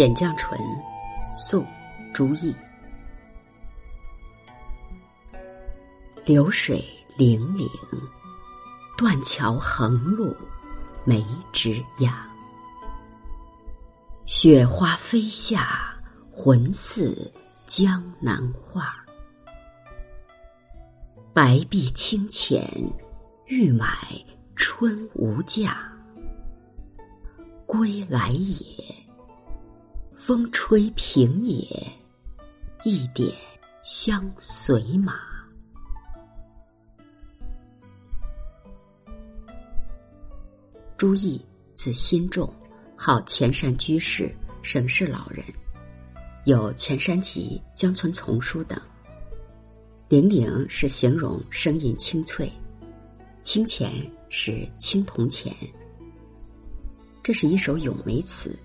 点绛唇，宋·朱熠。流水泠泠，断桥横路，梅枝压。雪花飞下，魂似江南画。白璧清浅，欲买春无价。归来也，风吹平野，一点相随马。朱熠，字新仲，号前山居士、省事老人，有《前山集》《江村丛书》等。泠泠是形容声音清脆，清浅是青铜钱。这是一首咏梅词，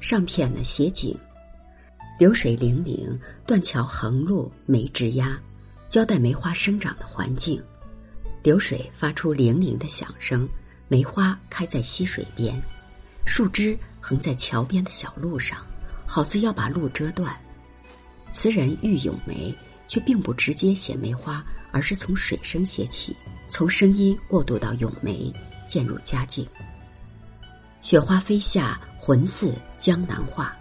上片呢写景，流水泠泠，断桥横路梅枝压，交代梅花生长的环境。流水发出泠泠的响声，梅花开在溪水边，树枝横在桥边的小路上，好似要把路遮断。词人欲咏梅，却并不直接写梅花，而是从水声写起，从声音过渡到咏梅，渐入佳境。雪花飞下，魂似江南画。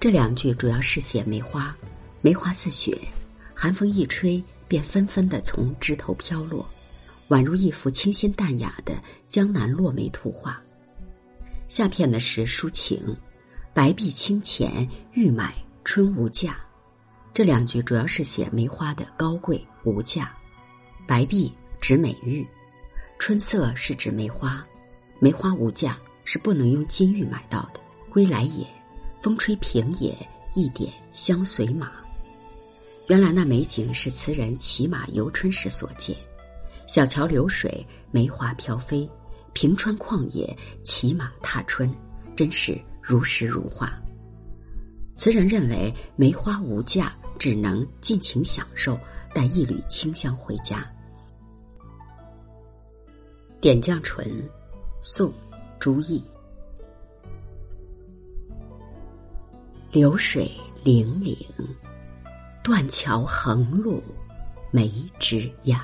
这两句主要是写梅花，梅花似雪，寒风一吹便纷纷的从枝头飘落，宛如一幅清新淡雅的江南落梅图画。下片的是抒情，白璧清浅，欲买春无价。这两句主要是写梅花的高贵无价。白璧指美玉，春色是指梅花，梅花无价。是不能用金玉买到的。归来也，风吹平野，一点相随马。原来那美景是词人骑马游春时所见，小桥流水，梅花飘飞，平川旷野，骑马踏春，真是如诗如画。词人认为梅花无价，只能尽情享受，带一缕清香回家。点绛唇，宋。朱意。流水泠泠，断桥横路，梅枝桠。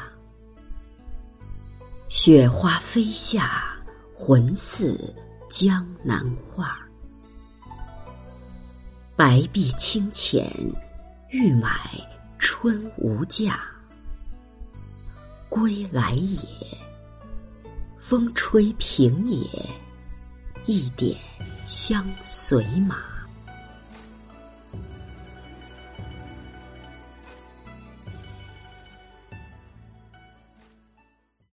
雪花飞下，魂似江南画。白璧清浅，欲买春无价。归来也，风吹平野。一点相随马。